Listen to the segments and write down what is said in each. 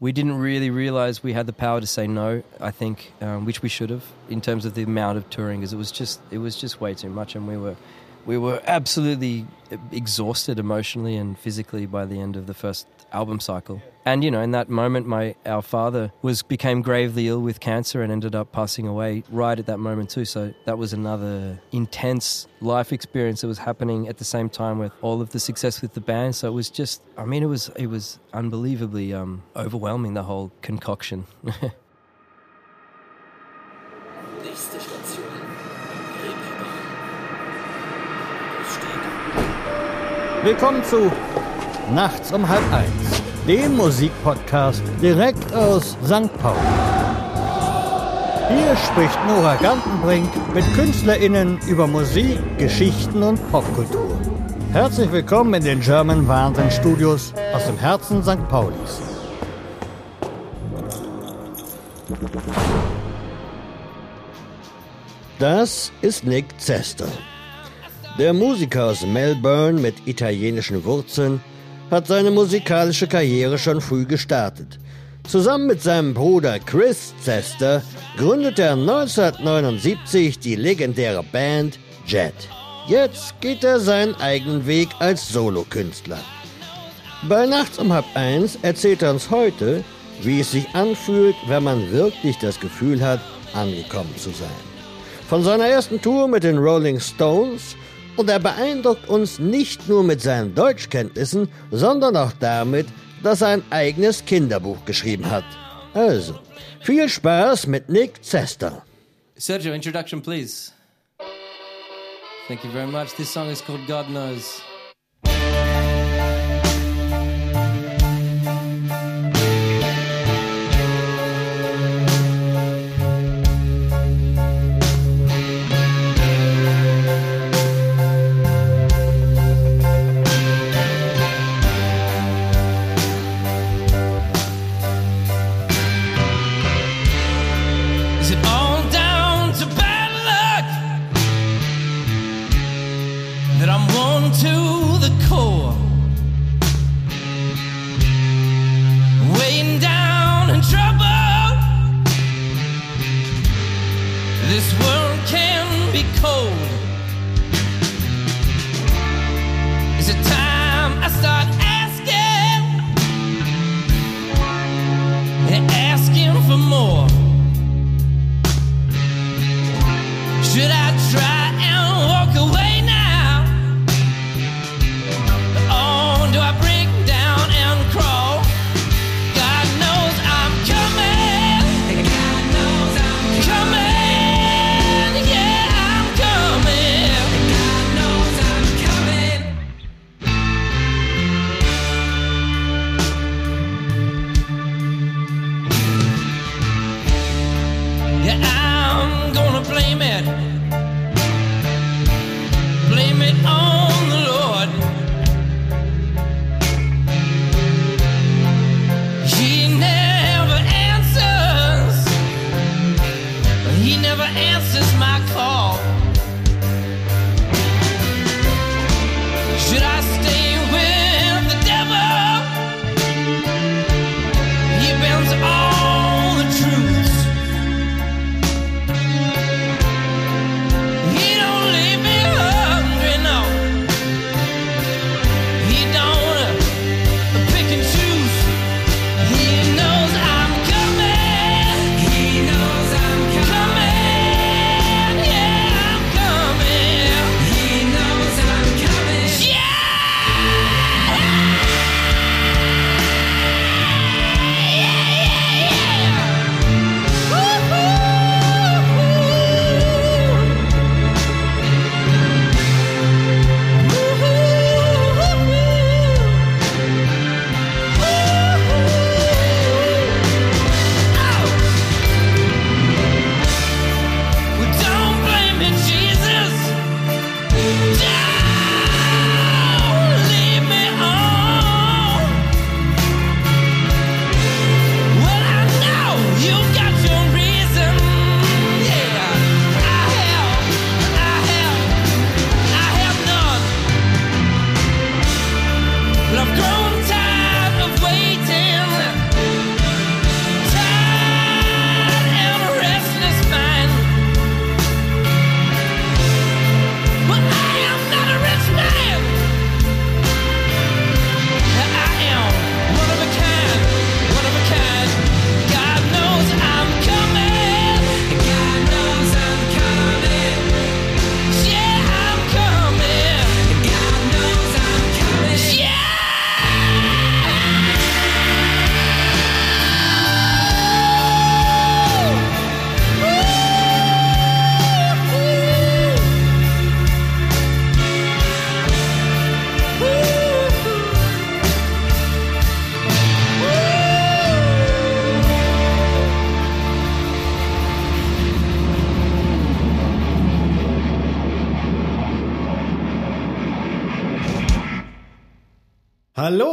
we didn't really realize we had the power to say no. I think, um, which we should have, in terms of the amount of touring, because it was just it was just way too much, and we were we were absolutely exhausted emotionally and physically by the end of the first album cycle. And you know, in that moment, my our father was became gravely ill with cancer and ended up passing away right at that moment too. So that was another intense life experience that was happening at the same time with all of the success with the band. So it was just, I mean, it was it was unbelievably um, overwhelming the whole concoction. Willkommen zu Nachts um halb eins, dem Musikpodcast direkt aus St. Pauli. Hier spricht Nora Gantenbrink mit KünstlerInnen über Musik, Geschichten und Popkultur. Herzlich willkommen in den German Wahnsinn Studios aus dem Herzen St. Paulis. Das ist Nick Zester. Der Musiker aus Melbourne mit italienischen Wurzeln hat seine musikalische Karriere schon früh gestartet. Zusammen mit seinem Bruder Chris Zester gründete er 1979 die legendäre Band Jet. Jetzt geht er seinen eigenen Weg als Solokünstler. Bei Nachts um halb eins erzählt er uns heute, wie es sich anfühlt, wenn man wirklich das Gefühl hat, angekommen zu sein. Von seiner ersten Tour mit den Rolling Stones und er beeindruckt uns nicht nur mit seinen Deutschkenntnissen, sondern auch damit, dass er ein eigenes Kinderbuch geschrieben hat. Also, viel Spaß mit Nick Zester. Sergio, introduction, please. Thank you very much. This song is called God Knows.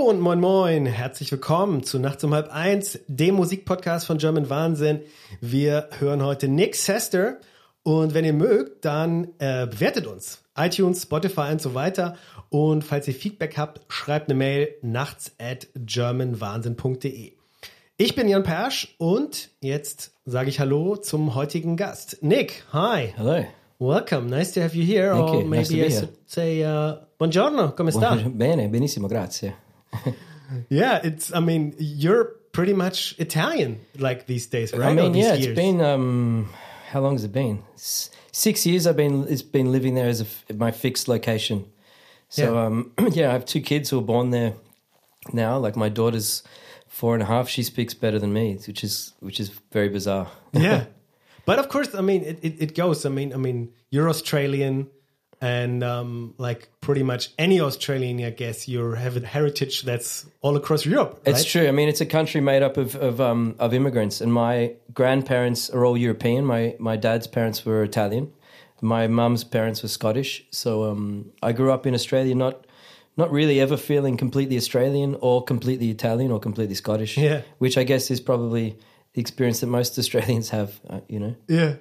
Hallo und moin moin, herzlich willkommen zu Nachts um halb eins, dem Musikpodcast von German Wahnsinn. Wir hören heute Nick Sester und wenn ihr mögt, dann äh, bewertet uns. iTunes, Spotify und so weiter. Und falls ihr Feedback habt, schreibt eine Mail nachts at germanwahnsinn.de. Ich bin Jan Persch und jetzt sage ich Hallo zum heutigen Gast. Nick, hi. Hello. Welcome, nice to have you here. Thank or you, maybe nice to be I here. should say uh, buongiorno, come sta? Bene, benissimo, grazie. Yeah, it's. I mean, you're pretty much Italian like these days, right? I mean, yeah, years. it's been um, how long has it been? S- Six years. I've been it's been living there as a f my fixed location. So Yeah. um, yeah, I have two kids who are born there now. Like my daughter's four and a half. She speaks better than me, which is which is very bizarre. yeah, but of course, I mean, it, it, it goes. I mean, I mean, you're Australian, and um, like pretty much any Australian, I guess, you have a heritage that's all across Europe. Right? It's true. I mean, it's a country made up of of, um, of immigrants, and my grandparents are all European. My my dad's parents were Italian. My mum's parents were Scottish. So um, I grew up in Australia, not not really ever feeling completely Australian or completely Italian or completely Scottish. Yeah. which I guess is probably the experience that most Australians have. Uh, you know. Yeah.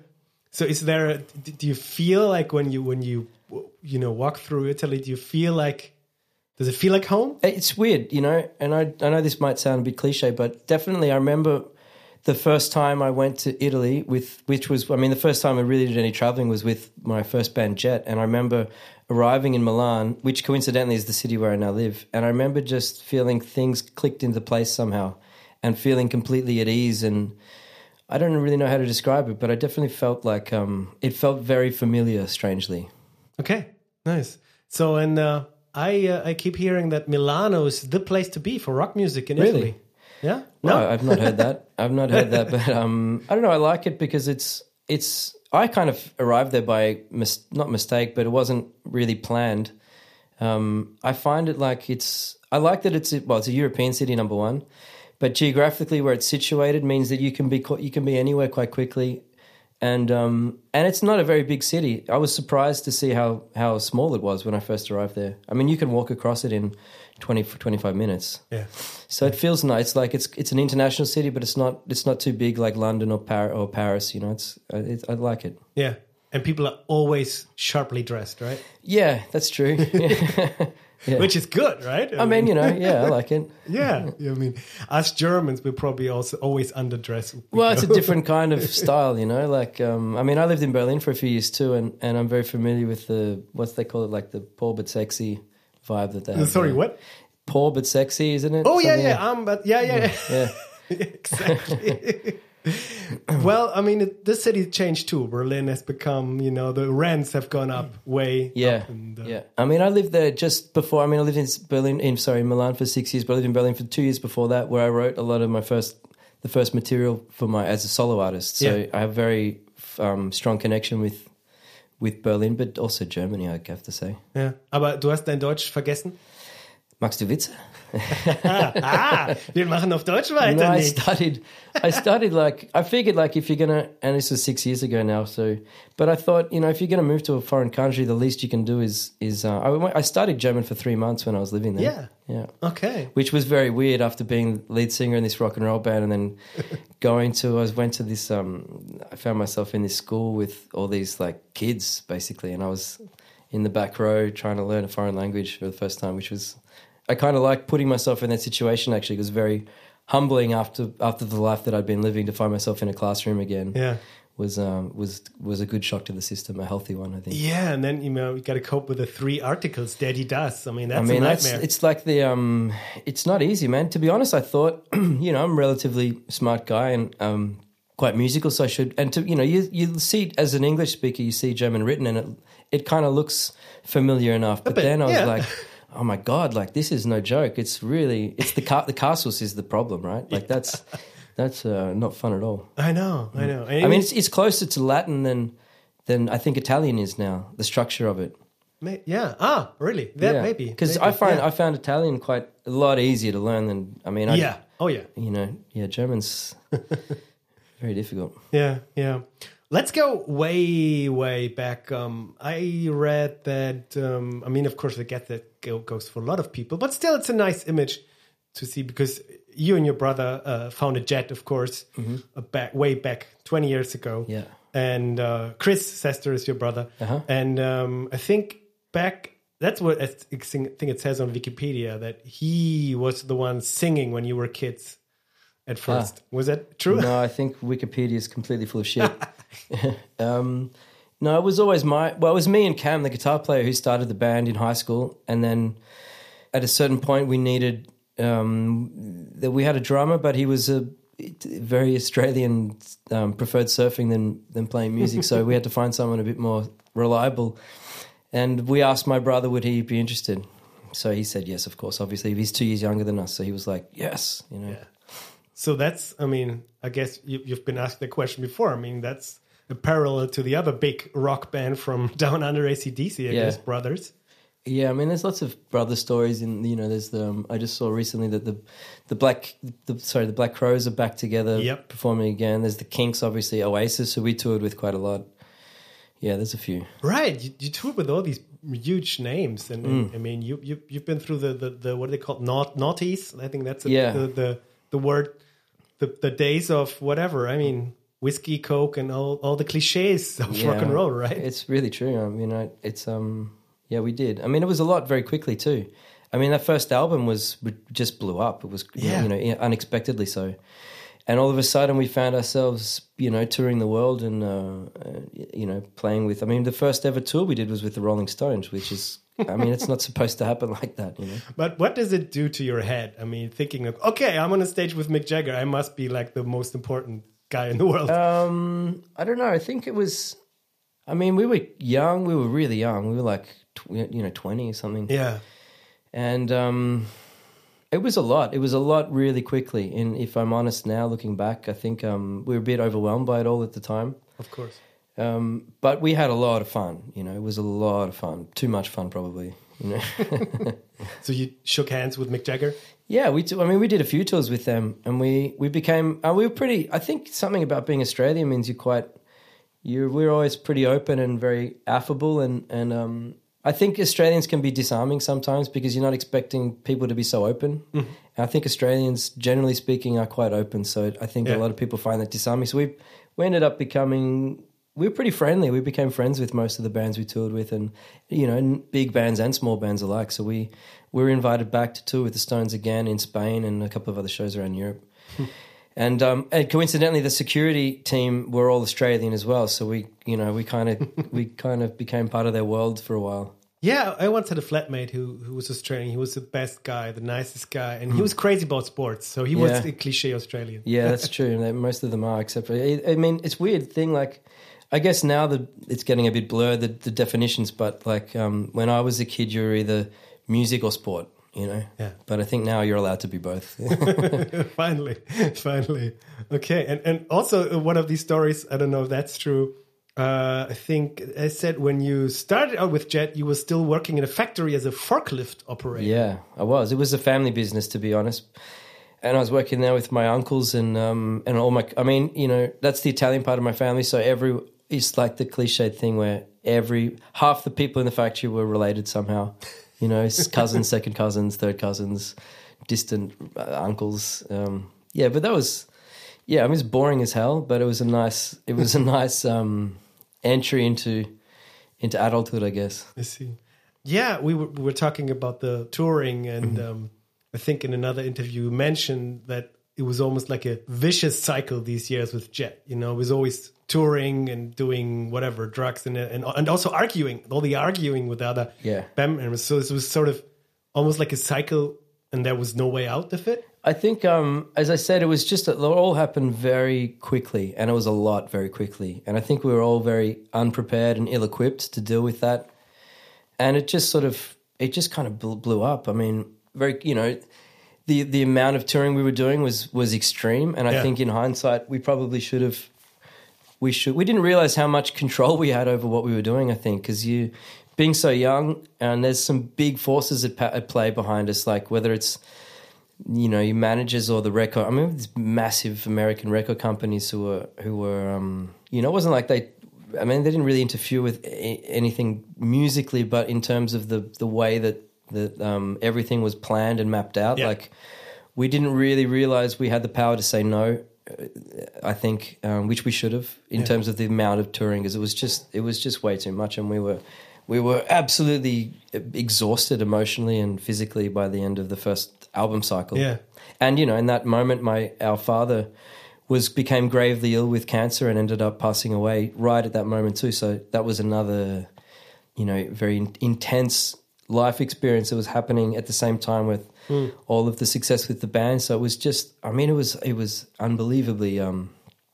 So, is there? A, do you feel like when you when you you know walk through Italy, do you feel like? Does it feel like home? It's weird, you know, and I I know this might sound a bit cliche, but definitely I remember the first time I went to Italy with which was I mean the first time I really did any traveling was with my first band Jet and I remember arriving in Milan, which coincidentally is the city where I now live, and I remember just feeling things clicked into place somehow and feeling completely at ease and I don't really know how to describe it, but I definitely felt like um, it felt very familiar strangely. Okay, nice. So, and uh, I uh, I keep hearing that Milano is the place to be for rock music in Really? Italy. Yeah. No, I've not heard that. I've not heard that, but um, I don't know. I like it because it's it's. I kind of arrived there by mis- not mistake, but it wasn't really planned. Um, I find it like it's. I like that it's well, it's a European city, number one, but geographically where it's situated means that you can be you can be anywhere quite quickly, and um, and it's not a very big city. I was surprised to see how how small it was when I first arrived there. I mean, you can walk across it in 20, 25 minutes. Yeah. So it feels nice. Like it's it's an international city, but it's not it's not too big like London or Par- or Paris. You know, it's, uh, it's I like it. Yeah. And people are always sharply dressed, right? Yeah, that's true. Yeah. Which is good, right? I mean, you know, yeah, I like it. yeah. I mean, us Germans, we're probably also always underdress. Well, it's a different kind of style, you know. Like, um, I mean, I lived in Berlin for a few years too, and, and I'm very familiar with the what's they call it, like the poor but sexy vibe that they have. Sorry, there. what? Poor but sexy, isn't it? Oh yeah, Something yeah. Um, but yeah, yeah, yeah. yeah. exactly. well, I mean, it, this city changed too. Berlin has become, you know, the rents have gone up way. Yeah, up uh, yeah. I mean, I lived there just before. I mean, I lived in Berlin, in sorry, Milan for six years, but I lived in Berlin for two years before that, where I wrote a lot of my first, the first material for my as a solo artist. So Yeah. I have very um, strong connection with with Berlin, but also Germany. I have to say. ja. Aber du hast dein Deutsch vergessen? Magst du Witze? ah, wir machen auf Deutsch weiter. No, I studied. I studied like I figured like if you're gonna, and this was six years ago now. So, but I thought you know if you're gonna move to a foreign country, the least you can do is is uh, I, I studied German for three months when I was living there. Yeah. yeah. Okay. Which was very weird after being lead singer in this rock and roll band, and then going to I was went to this. Um, I found myself in this school with all these like kids basically, and I was in the back row trying to learn a foreign language for the first time, which was I kind of like putting myself in that situation. Actually, it was very humbling after after the life that I'd been living to find myself in a classroom again. Yeah. was um, was was a good shock to the system, a healthy one, I think. Yeah, and then you know you got to cope with the three articles der die das. I mean, that's I mean, a that's nightmare. it's like the um, it's not easy, man. To be honest, I thought, you know, I'm a relatively smart guy and um, quite musical, so I should. And to you know, you you see as an English speaker, you see German written, and it it kind of looks familiar enough. But bit, then I was yeah. like, oh my god, like this is no joke. It's really it's the car the castles is the problem, right? Like that's that's uh, not fun at all. I know, I know. And I mean, it's it's closer to Latin than than I think Italian is now. The structure of it. May- yeah. Ah, really? That maybe because I find yeah. I found Italian quite a lot easier to learn than I mean I, yeah. Oh yeah. you know yeah German's very difficult. Yeah, yeah. Let's go way, way back. Um, I read that. Um, I mean, of course, I get that goes for a lot of people, but still, it's a nice image to see because you and your brother uh, a Jet, of course, uh, back way back twenty years ago. Yeah. and uh, Chris Cester is your brother, Uh-huh. and um, I think back. That's what I think it says on Wikipedia that he was the one singing when you were kids. At first, was that true? Ah. No, I think Wikipedia is completely full of shit. um, no, it was always my. Well, it was me and Cam, the guitar player, who started the band in high school, and then at a certain point, we needed um, that we had a drummer, but he was a very Australian, um, preferred surfing than than playing music, so we had to find someone a bit more reliable. And we asked my brother, would he be interested? So he said yes, of course. Obviously, he's two years younger than us, so he was like, yes, you know. So that's, I mean, I guess you, you've been asked the question before. I mean, that's a parallel to the other big rock band from down under ACDC, I Yeah. guess, Brothers. Yeah, I mean, there's lots of brother stories, and you know, there's the. Um, I just saw recently that the, the black, the sorry, the Black Crowes are back together, Yep. performing again. There's the Kinks, obviously, Oasis, who we toured with quite a lot. Yeah, there's a few. Right. You, you toured with all these huge names. And, Mm. and, I mean, you, you, you've been through the, the, the what are they called? Naut, naughties. I think that's a, Yeah. the, the, the word, the, the days of whatever. I mean, whiskey, Coke, and all, all the cliches of rock and roll, right? It's really true. I mean, I, it's um, yeah, we did. I mean, it was a lot very quickly too. I mean, that first album was just blew up. It was Yeah. you know unexpectedly so, and all of a sudden we found ourselves you know touring the world and uh, you know playing with. I mean, the first ever tour we did was with the Rolling Stones, which is. I mean, it's not supposed to happen like that, you know. But what does it do to your head? I mean, thinking of, okay, I'm on a stage with Mick Jagger. I must be like the most important guy in the world. Um, I don't know. I think it was. I mean, we were young. We were really young. We were like, tw- you know, twenty or something. yeah. and um, it was a lot. It was a lot really quickly. And if I'm honest now, looking back, I think um, we were a bit overwhelmed by it all at the time. Of course. Um, but we had a lot of fun. You know, it was a lot of fun. Too much fun, probably. You know. So you shook hands with Mick Jagger? Yeah, we. T- I mean, we did a few tours with them, and we we became. Uh, we were pretty. I think something about being Australian means you're quite. You we're always pretty open and very affable, and and um, I think Australians can be disarming sometimes because you're not expecting people to be so open. And I think Australians, generally speaking, are quite open. So I think Yeah. a lot of people find that disarming. So we we ended up becoming. We were pretty friendly. We became friends with most of the bands we toured with, and you know, big bands and small bands alike. So we we were invited back to tour with the Stones again in Spain and a couple of other shows around Europe. And um, and coincidentally, the security team were all Australian as well. So we, you know, we kind of we kind of became part of their world for a while. Yeah, I once had a flatmate who who was Australian. He was the best guy, the nicest guy, and he was crazy about sports. So he was a cliche Australian. Yeah, that's true. Most of them are, except for I I mean, it's weird thing. Like, I guess now that it's getting a bit blurred the, the definitions. But like um, when I was a kid, you were either music or sport. You know. Yeah. But I think now you're allowed to be both. finally, finally. Okay, and and also uh, one of these stories. I don't know if that's true. Uh, I think I said when you started out with Jet, you were still working in a factory as a forklift operator. Yeah, I was. It was a family business, to be honest. And I was working there with my uncles and um, and all my. I mean, you know, that's the Italian part of my family. So every it's like the cliched thing where every half the people in the factory were related somehow. You know, cousins, second cousins, third cousins, distant uh, uncles. Um, yeah, but that was yeah. I mean, it's boring as hell, but it was a nice. It was a nice um, entry into into adulthood, I guess. I see. Yeah, we were, we were talking about the touring, and um, I think in another interview you mentioned that it was almost like a vicious cycle these years with Jet. You know, it was always touring and doing whatever drugs and and and also arguing, all the arguing with the other Yeah. band members. So it was sort of almost like a cycle, and there was no way out of it. I think, um, as I said, it was just it all happened very quickly, and it was a lot very quickly. And I think we were all very unprepared and ill-equipped to deal with that. And it just sort of, it just kind of blew, blew up. I mean, very, you know, the the amount of touring we were doing was was extreme. And I Yeah. think, in hindsight, we probably should have. We should. We didn't realize how much control we had over what we were doing. I think because you, being so young, and there's some big forces at, pa- at play behind us, like whether it's you know, your managers or the record. I mean, these massive American record companies who were who were, um, you know, it wasn't like they. I mean, they didn't really interfere with anything musically, but in terms of the the way that that um, everything was planned and mapped out, Yeah. like we didn't really realize we had the power to say no. I think, um, which we should have, in terms of the amount of touring, because it was just it was just way too much, and we were we were absolutely exhausted emotionally and physically by the end of the first album cycle. Yeah. and you know, in that moment, my our father was became gravely ill with cancer and ended up passing away right at that moment too. So that was another, you know, very in- intense life experience that was happening at the same time with all of the success with the band. So it was just, I mean, it was it was unbelievably um,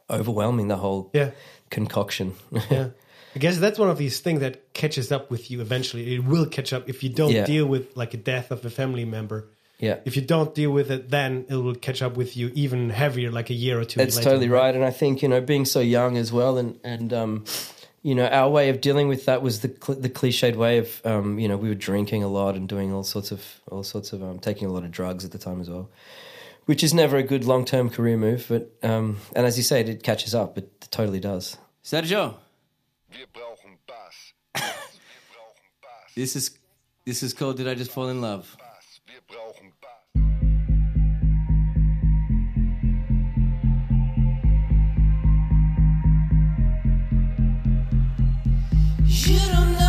overwhelming the whole Yeah. concoction. Yeah. I guess that's one of these things that catches up with you eventually. It will catch up if you don't Yeah. deal with like a death of a family member. yeah. If you don't deal with it, then it will catch up with you even heavier, like a year or two. That's later, totally right, and I think you know, being so young as well, and and um, you know, our way of dealing with that was the cl- the cliched way of um, you know, we were drinking a lot and doing all sorts of all sorts of um, taking a lot of drugs at the time as well, which is never a good long term career move. But um, and as you say, it catches up. It totally does. Sergio, Wir brauchen Bass. Wir brauchen Bass. this is this is called Did I Just Fall in Love? You don't know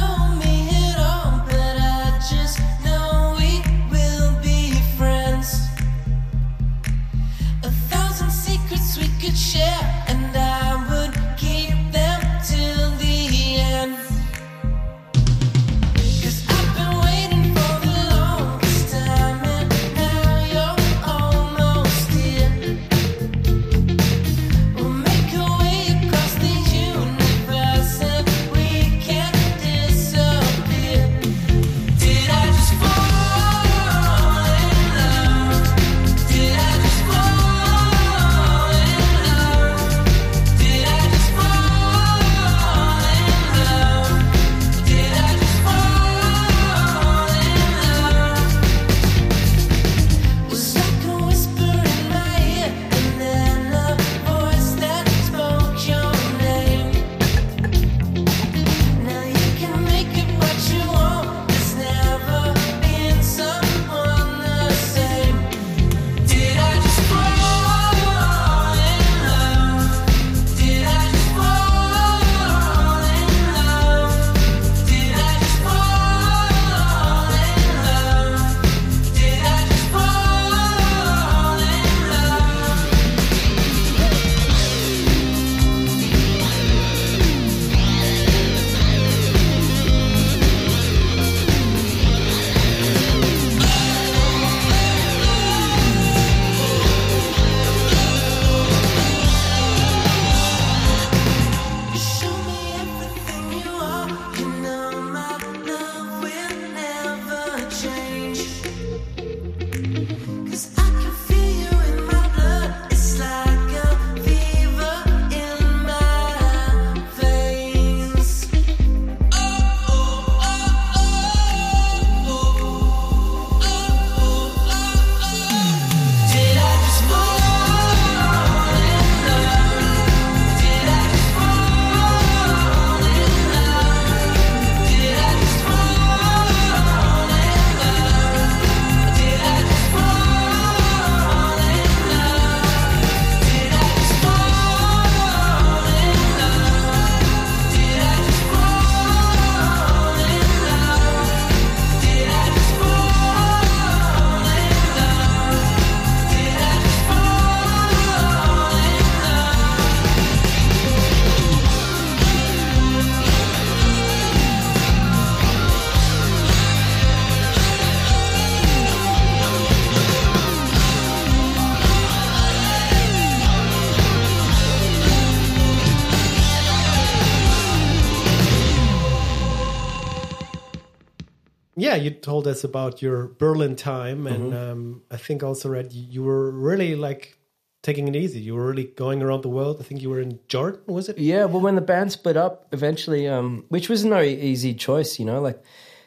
Yeah, you told us about your Berlin time, and Mm-hmm. um, I think also read you, you were really like taking it easy. You were really going around the world. I think you were in Jordan, was it? Yeah, well, when the band split up eventually, um, which was no easy choice, you know, like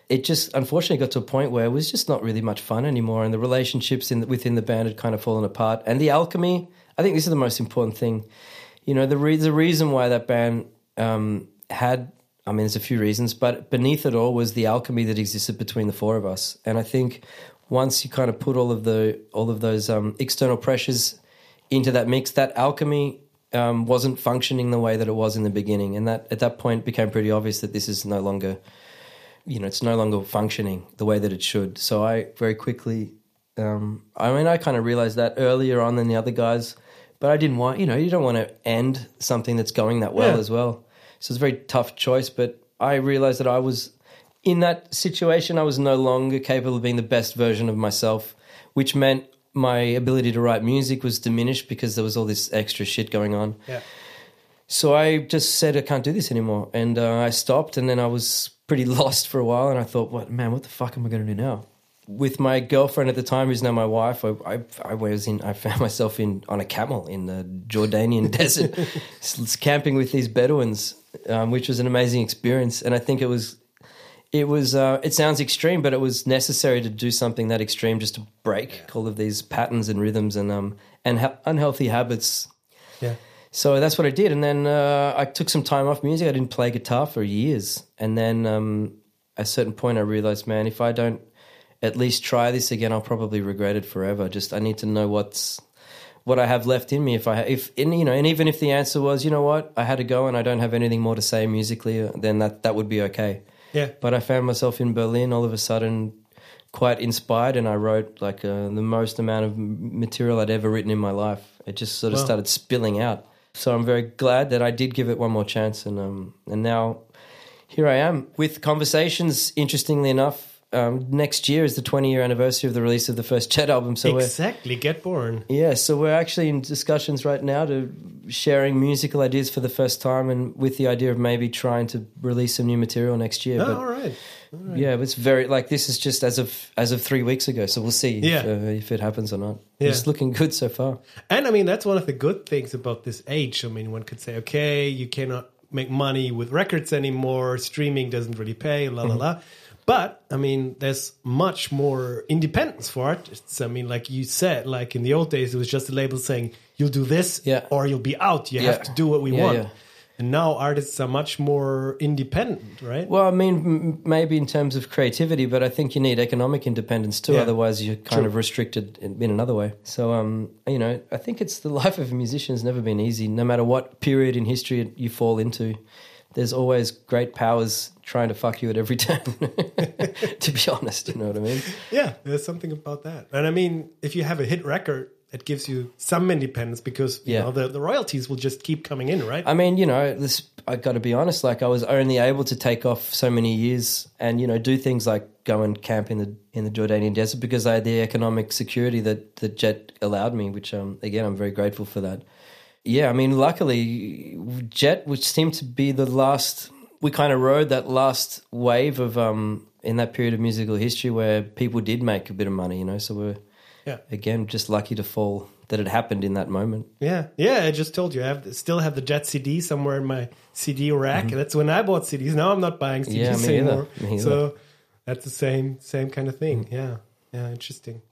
it just unfortunately got to a point where it was just not really much fun anymore, and the relationships in within the band had kind of fallen apart. And the alchemy, I think this is the most important thing. You know, the re- the reason why that band um, had, I mean, there's a few reasons, but beneath it all was the alchemy that existed between the four of us. And I think once you kind of put all of the all of those um, external pressures into that mix, that alchemy um, wasn't functioning the way that it was in the beginning, and that at that point it became pretty obvious that this is no longer, you know, it's no longer functioning the way that it should. So I very quickly, um, I mean, I kind of realized that earlier on than the other guys, but I didn't want, you know, you don't want to end something that's going that well Yeah. as well. So it's a very tough choice, but I realized that I was in that situation. I was no longer capable of being the best version of myself, which meant my ability to write music was diminished because there was all this extra shit going on. Yeah. So I just said I can't do this anymore, and uh, I stopped. And then I was pretty lost for a while, and I thought, "What man? What the fuck am I going to do now?" With my girlfriend at the time, who's now my wife, I, I, I was in. I found myself in on a camel in the Jordanian desert, camping with these Bedouins, um, which was an amazing experience. And I think it was, it was. Uh, it sounds extreme, but it was necessary to do something that extreme just to break all of these patterns and rhythms and um and ha- unhealthy habits Yeah. so that's what I did, and then uh, I took some time off music. I didn't play guitar for years, and then um, at a certain point, I realized, man, if I don't at least try this again, I'll probably regret it forever. Just I need to know what's what I have left in me. If I if and, you know, and even if the answer was, you know what, I had to go and I don't have anything more to say musically, then that that would be okay. Yeah. But I found myself in Berlin all of a sudden quite inspired and I wrote like uh, the most amount of material I'd ever written in my life. It just sort of Wow. started spilling out. So I'm very glad that I did give it one more chance and um and now here I am with conversations interestingly enough um, next year is the 20 year anniversary of the release of the first Jet album so we're exactly. Get born. yeah, so we're actually in discussions right now to sharing musical ideas for the first time, and with the idea of maybe trying to release some new material next year. Oh, but all right. yeah, it's very like this is just as of as of three weeks ago, so we'll see Yeah. if, uh, if it happens or not. Yeah. It's looking good so far. And I mean, that's one of the good things about this age. I mean, one could say, okay, you cannot make money with records anymore. Streaming doesn't really pay, la la la. But I mean, there's much more independence for artists. I mean, like you said, like in the old days, it was just a label saying, you'll do this Yeah. or you'll be out. You Yeah. have to do what we Yeah, want. And now artists are much more independent, right? Well, I mean, m- maybe in terms of creativity, but I think you need economic independence too. Otherwise, you're kind True. of restricted in, in another way. So, um, you know, I think it's the life of a musician has never been easy. No matter what period in history you fall into, there's always great powers trying to fuck you at every turn. to be honest, you know what I mean? Yeah, there's something about that. And I mean, if you have a hit record, it gives you some independence because you Yeah. know the, the royalties will just keep coming in, right? I mean, you know, this I got to be honest. Like, I was only able to take off so many years, and you know, do things like go and camp in the in the Jordanian desert because I had the economic security that that Jet allowed me. Which, um, again, I'm very grateful for that. Yeah, I mean, luckily, Jet, which seemed to be the last, we kind of rode that last wave of um in that period of musical history where people did make a bit of money. You know, so we're yeah. again just lucky to fall that it happened in that moment. Yeah, yeah. I just told you I have still have the Jet CD somewhere in my CD rack. That's when I bought CDs. Now I'm not buying CDs Mm-hmm. Yeah, anymore. So that's the same same kind of thing. Yeah, yeah. Interesting.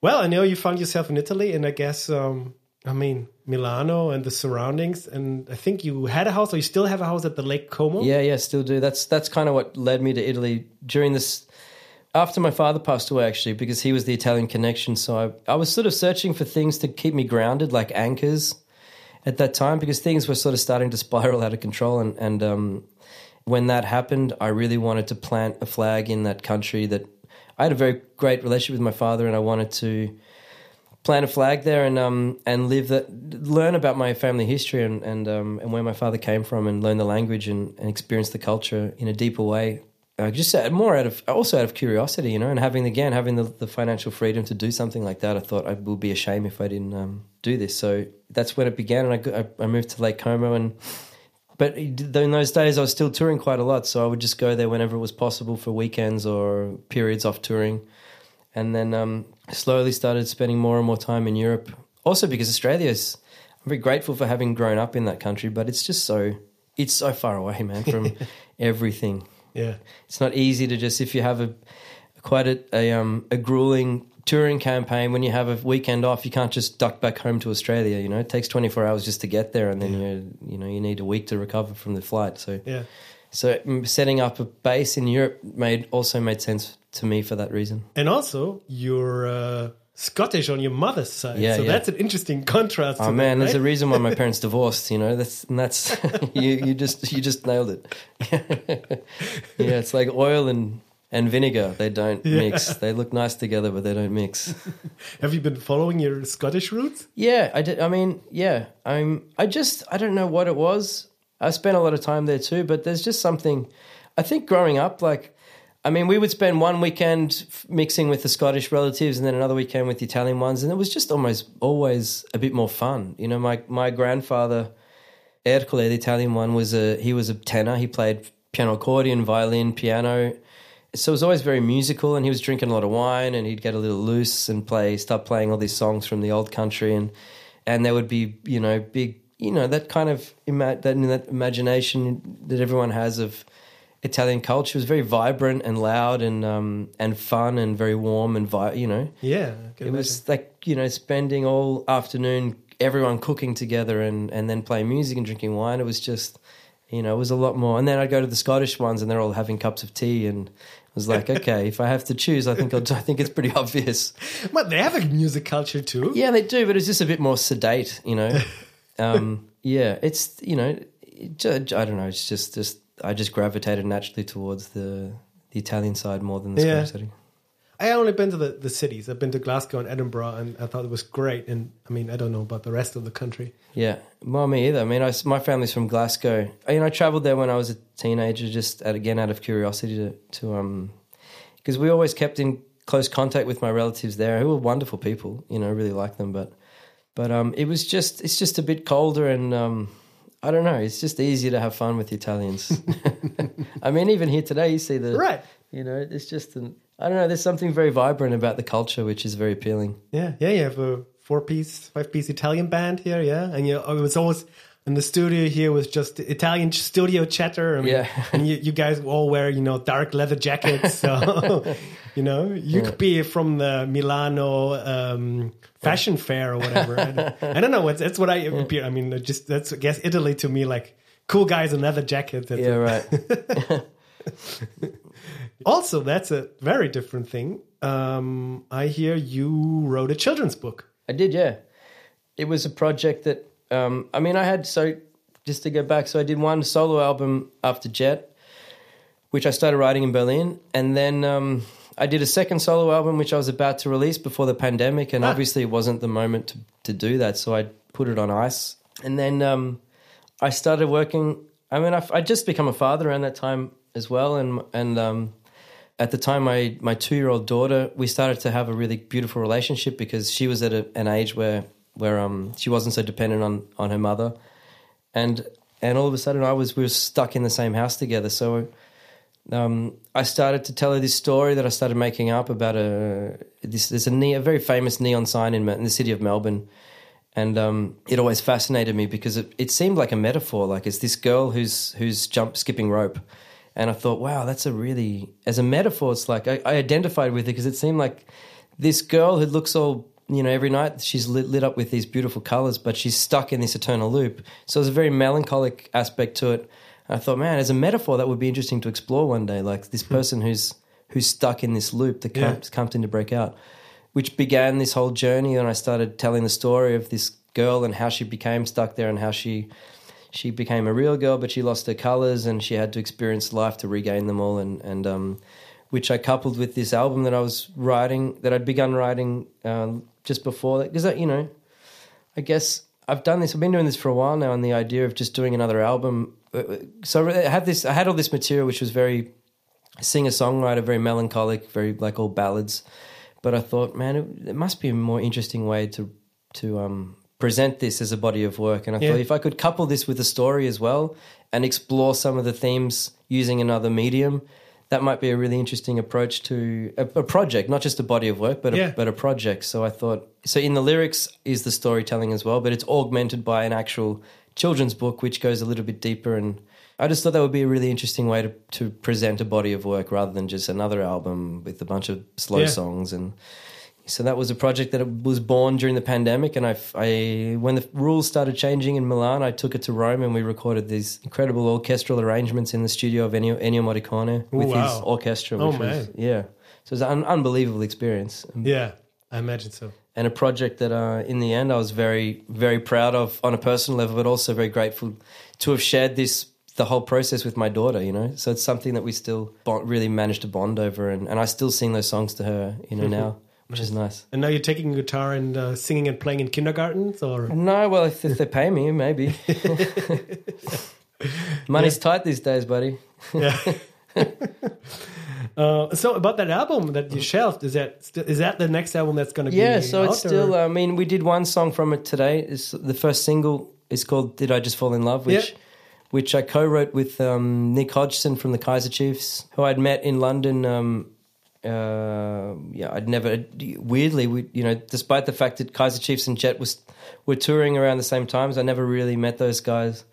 Well, I know you found yourself in Italy, and I guess um, I mean Milano and the surroundings. And I think you had a house, or you still have a house at the Lake Como. Yeah, yeah, still do. That's that's kind of what led me to Italy during this. After my father passed away, actually, because he was the Italian connection, so I, I was sort of searching for things to keep me grounded, like anchors, at that time, because things were sort of starting to spiral out of control. And and um, when that happened, I really wanted to plant a flag in that country. That I had a very great relationship with my father, and I wanted to plant a flag there and um and live that learn about my family history and and um and where my father came from and learn the language and, and experience the culture in a deeper way. Uh, just more out of also out of curiosity, you know, and having again having the, the financial freedom to do something like that. I thought I would be a shame if I didn't um, do this. So that's when it began, and I, I, I moved to Lake Como and. But in those days, I was still touring quite a lot, so I would just go there whenever it was possible for weekends or periods off touring and then um, slowly started spending more and more time in Europe. Also because Australia's I'm very grateful for having grown up in that country, but it's just so it's so far away, man, from everything. Yeah. It's not easy to just if you have a quite a, a um a grueling touring campaign when you have a weekend off you can't just duck back home to Australia you know it takes 24 hours just to get there and then you you know you need a week to recover from the flight so Yeah. so mm, setting up a base in Europe made also made sense to me for that reason And also, you're uh, Scottish on your mother's side. Yeah, so yeah. that's an interesting contrast. Oh man, that, there's a reason why my parents divorced. You know, that's and that's you. You just you just nailed it. yeah, it's like oil and and vinegar. They don't mix. They look nice together, but they don't mix. Have you been following your Scottish roots? Yeah, I did. I mean, yeah, I'm. I just I don't know what it was. I spent a lot of time there too, but there's just something. I think growing up, like, I mean, we would spend one weekend mixing with the Scottish relatives, and then another weekend with the Italian ones, and it was just almost always a bit more fun. You know, my my grandfather, Ercole, the Italian one, was a he was a tenor. He played piano accordion, violin, piano. So it was always very musical, and he was drinking a lot of wine, and he'd get a little loose and play, start playing all these songs from the old country, and and there would be you know big you know that kind of ima- that that imagination that everyone has of Italian culture was very vibrant and loud and um and fun and very warm and vi- you know Yeah. It was like you know spending all afternoon everyone cooking together and and then playing music and drinking wine it was just you know it was a lot more and then I'd go to the Scottish ones and they're all having cups of tea and I was like okay if I have to choose I think I'll, I think it's pretty obvious imagine. But they have a music culture too. yeah, they do, but it's just a bit more sedate, you know. um, yeah, it's you know, I don't know. It's just just I just gravitated naturally towards the the Italian side more than the Yeah. Scottish setting. I only been to the, the cities. I've been to Glasgow and Edinburgh, and I thought it was great. And I mean, I don't know about the rest of the country. Yeah, well, me either. I mean, I, my family's from Glasgow. I, you know, I travelled there when I was a teenager, just at, again out of curiosity to to um, because we always kept in close contact with my relatives there, who were wonderful people. You know, really like them, but but um, it was just it's just a bit colder and um, I don't know. It's just easier to have fun with the Italians. I mean, even here today, you see the Right. You know, it's just an I don't know. There's something very vibrant about the culture, which is very appealing. Yeah, yeah. You have a four piece, five piece Italian band here, yeah. And you, oh, it was always in the studio here was just Italian studio chatter. I mean, Yeah. and you, you guys all wear you know dark leather jackets, so you know you could be from the Milano um, fashion fair or whatever. I, don't, I don't know. What's, that's what I appear. I mean, just that's I guess Italy to me like cool guys in leather jackets. That's Yeah, it. right. Also, that's a very different thing. Um, I hear you wrote a children's book. I did, yeah. It was a project that, um, I mean, I had, so just to go back, so I did one solo album after Jet, which I started writing in Berlin. And then um, I did a second solo album, which I was about to release before the pandemic. And obviously, it wasn't the moment to, to do that. So I put it on ice. And then um, I started working. I mean, I, I'd just become a father around that time as well. And, and, um, at the time my my two year old daughter we started to have a really beautiful relationship because she was at a, an age where where um she wasn't so dependent on on her mother and and all of a sudden I was we were stuck in the same house together so um I started to tell her this story that I started making up about a this there's a, a very famous neon sign in, in the city of Melbourne and um, it always fascinated me because it, it seemed like a metaphor. Like it's this girl who's who's jump skipping rope, and I thought, wow, that's a really as a metaphor. It's like I, I identified with it because it seemed like this girl who looks all you know every night she's lit, lit up with these beautiful colors, but she's stuck in this eternal loop. So there's a very melancholic aspect to it. I thought, man, as a metaphor, that would be interesting to explore one day. Like this person who's who's stuck in this loop that can't can't seem to break out which began this whole journey and I started telling the story of this girl and how she became stuck there and how she she became a real girl but she lost her colors and she had to experience life to regain them all and and um which I coupled with this album that I was writing that I'd begun writing um, just before that because you know I guess I've done this. I've been doing this for a while now, and the idea of just doing another album. So I had this. I had all this material, which was very singer songwriter, very melancholic, very like all ballads. But I thought, man, it, it must be a more interesting way to to um, present this as a body of work. And I Yeah. thought if I could couple this with a story as well and explore some of the themes using another medium, that might be a really interesting approach to a, a project, not just a body of work, but a, but a project. So I thought, so in the lyrics is the storytelling as well, but it's augmented by an actual children's book, which goes a little bit deeper. And I just thought that would be a really interesting way to, to present a body of work rather than just another album with a bunch of slow Yeah. songs. And so that was a project that was born during the pandemic. And I, I, when the rules started changing in Milan, I took it to Rome and we recorded these incredible orchestral arrangements in the studio of Ennio, Ennio Morricone with wow. his orchestra. Oh, Which was, man. yeah. So it was an unbelievable experience. Yeah, I imagine so. And a project that uh, in the end I was very very proud of on a personal level, but also very grateful to have shared this the whole process with my daughter. You know, so it's something that we still bond, really managed to bond over, and, and I still sing those songs to her. You know now, which is nice. And now you're taking guitar and uh, singing and playing in kindergartens, or No, well, if, if they pay me, maybe. Money's tight these days, buddy. uh, so about that album that you shelved, is that st- is that the next album that's going to be? Yeah, so it's still. or- I mean, we did one song from it today. It's the first single is called "Did I Just Fall in Love," which Yeah. which I co-wrote with um, Nick Hodgson from the Kaiser Chiefs, who I'd met in London. Um, uh, yeah, I'd never weirdly, we, you know, despite the fact that Kaiser Chiefs and Jet was were touring around the same times, I never really met those guys.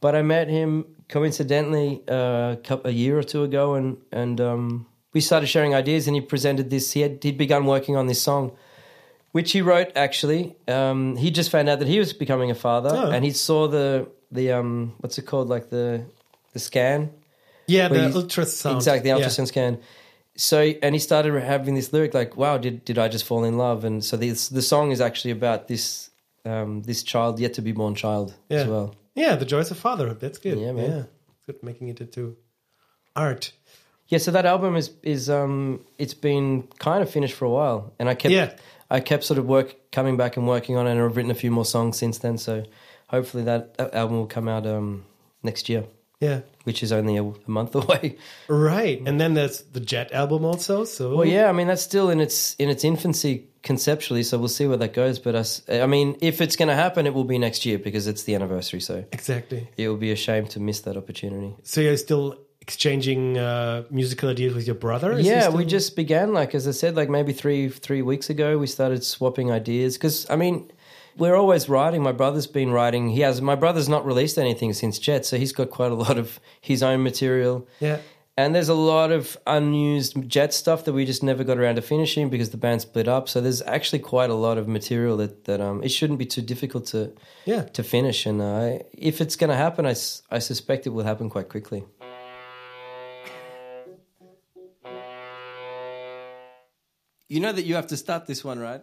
But I met him coincidentally uh, a year or two ago, and and um, we started sharing ideas. And he presented this. He had he'd begun working on this song, which he wrote actually. Um, he just found out that he was becoming a father, Oh. and he saw the the um, what's it called, like the the scan. yeah, the ultrasound. Exactly, the Yeah. ultrasound scan. So and he started having this lyric like, "Wow, did did I just fall in love?" And so this the song is actually about this um, this child yet to be born child Yeah. as well. Yeah, the joys of fatherhood. That's good. Yeah, man. Yeah, good making it into art. Yeah, so that album is is um it's been kind of finished for a while, and I kept Yeah. I kept sort of work coming back and working on it, and I've written a few more songs since then. So hopefully that, that album will come out um next year, Yeah, which is only a, a month away. right. And then there's the Jet album also. So Well, yeah, I mean that's still in its in its infancy conceptually, so we'll see where that goes. But us, I mean, if it's going to happen, it will be next year because it's the anniversary. So exactly. it will be a shame to miss that opportunity. So you're still exchanging uh, musical ideas with your brother? Is yeah, still- we just began like as I said, like maybe three three weeks ago, we started swapping ideas because I mean. We're always writing. My brother's been writing. He has. My brother's not released anything since Jet, so he's got quite a lot of his own material. yeah. And there's a lot of unused Jet stuff that we just never got around to finishing because the band split up. So there's actually quite a lot of material that, that um, it shouldn't be too difficult to Yeah. to finish. And uh, if it's going to happen, I, I suspect it will happen quite quickly. You know that you have to start this one, right?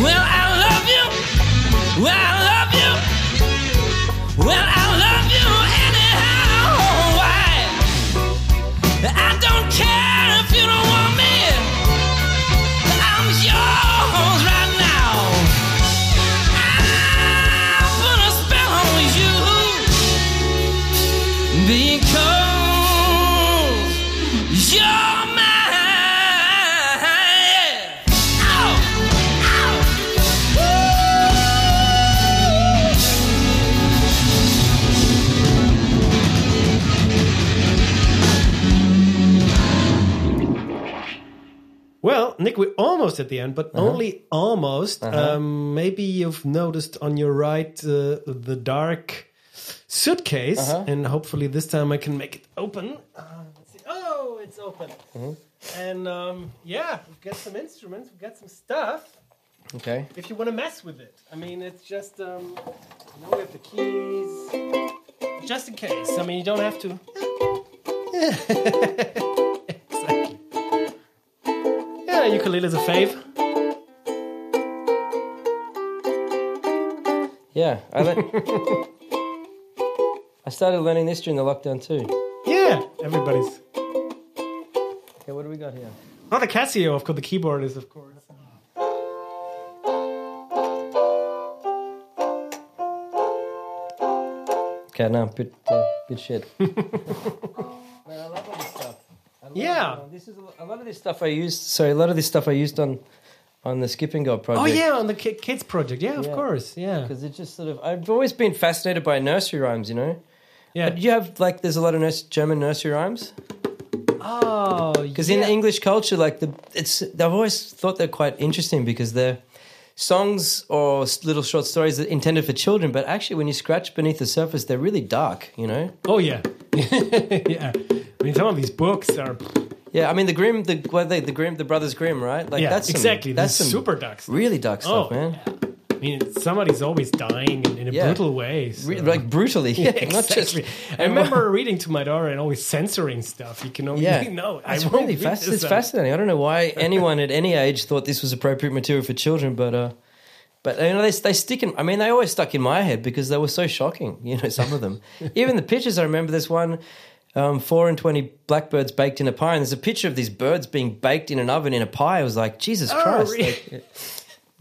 Well, I love you. Well, I love you. Well, I love you anyhow. Why? I don't care. We're almost at the end, but only almost. Um, maybe you've noticed on your right uh, the dark suitcase, and hopefully this time I can make it open. Uh, let's see. Oh, it's open. And um, yeah, we've got some instruments, we've got some stuff. Okay. If you want to mess with it, I mean, it's just um, you know, we have the keys, just in case. I mean, you don't have to. Yeah, ukulele is a fave. Yeah, I, le- I started learning this during the lockdown too. Yeah, everybody's. Okay, what do we got here? Oh, the Casio, of course, the keyboard is, of course. Okay, now bit, uh, bit shit. Yeah. This is a a lot of this stuff I used. Sorry, a lot of this stuff I used on on the Skipping God oh, project. Oh, yeah, on the kids project. Yeah, of Yeah. course. Yeah. because it just sort of. I've always been fascinated by nursery rhymes. You know, Yeah. but you have like there's a lot of nurse, German nursery rhymes Oh, because yeah. in English culture, like the it's I've always thought they're quite interesting because they're songs or little short stories that intended for children, but actually when you scratch beneath the surface, they're really dark. You know. Oh, yeah. yeah. I mean, some of these books are. Yeah, I mean the Grimm, the what are they, the Grimm, the Brothers Grimm, right? Like Yeah, that's some, exactly. That's some super dark stuff. really dark stuff, Oh, man. I mean, somebody's always dying in, in a Yeah. brutal way. so- Re- like brutally, yeah, Yeah, not just. exactly. I remember reading to my daughter and always censoring stuff. You can only Yeah, no. I it's won't really fast, it's fascinating. I don't know why anyone at any age thought this was appropriate material for children, but uh, but you know they they stick in. I mean, they always stuck in my head because they were so shocking. You know, some of them. Even the pictures. I remember this one. Um, four and twenty blackbirds baked in a pie, and there's a picture of these birds being baked in an oven in a pie. I was like, Jesus Oh, Christ! really? Like,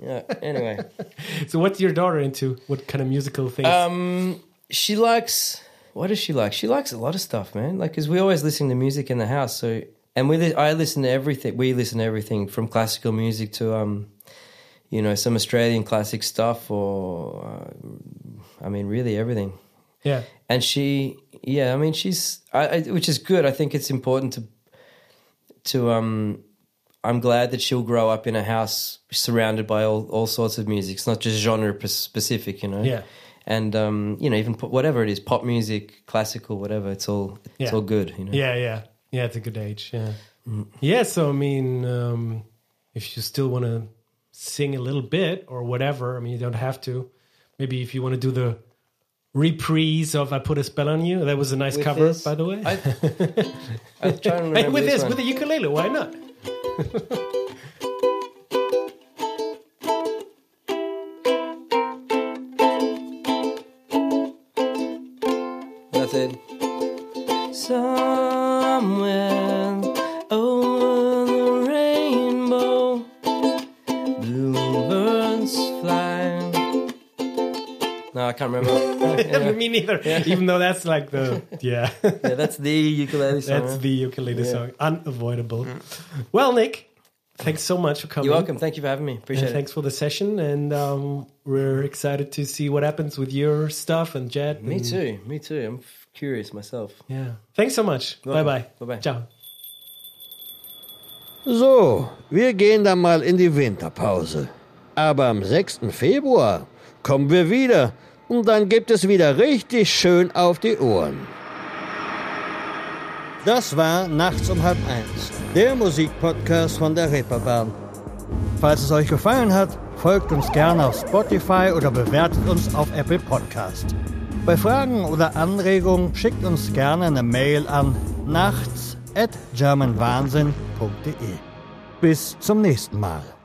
yeah. Anyway, So, what's your daughter into? What kind of musical things? Um, she likes. What does she like? She likes a lot of stuff, man. Like, because we always listen to music in the house. So, and we, li- I listen to everything. We listen to everything from classical music to, um, you know, some Australian classic stuff, or, uh, I mean, really everything. yeah. And she, yeah, I mean, she's, I, I, which is good. I think it's important to, to, um, I'm glad that she'll grow up in a house surrounded by all, all sorts of music. It's not just genre specific, you know. Yeah. And um, you know, even pop, whatever it is, pop music, classical, whatever. It's all it's Yeah. all good, you know. Yeah, yeah, yeah. It's a good age. Yeah, Mm. yeah. So I mean, um, if you still want to sing a little bit or whatever, I mean, you don't have to. Maybe if you want to do the reprise of "I Put a Spell on You," that was a nice With cover, this, by the way. I, I'm trying to remember and with this, one. with the ukulele, why not? That's it. Somewhere can't remember. Me neither. Even though that's like the yeah, yeah, that's the ukulele song. that's the ukulele song, unavoidable. Well, Nic, thanks so much for coming. You're welcome. Thank you for having me. And Appreciate it. thanks for the session, and um, we're excited to see what happens with your stuff and Jet. Me and- too. Me too. I'm curious myself. Yeah. Thanks so much. Bye bye. Bye-bye. Ciao. So, wir gehen dann mal in die Winterpause. Aber am 6. Februar kommen wir wieder und dann gibt es wieder richtig schön auf die Ohren. Das war Nachts um halb eins, der Musikpodcast von der Reeperbahn. Falls es euch gefallen hat, folgt uns gerne auf Spotify oder bewertet uns auf Apple Podcast. Bei Fragen oder Anregungen schickt uns gerne eine Mail an nachts at germanwahnsinn.de. Bis zum nächsten Mal.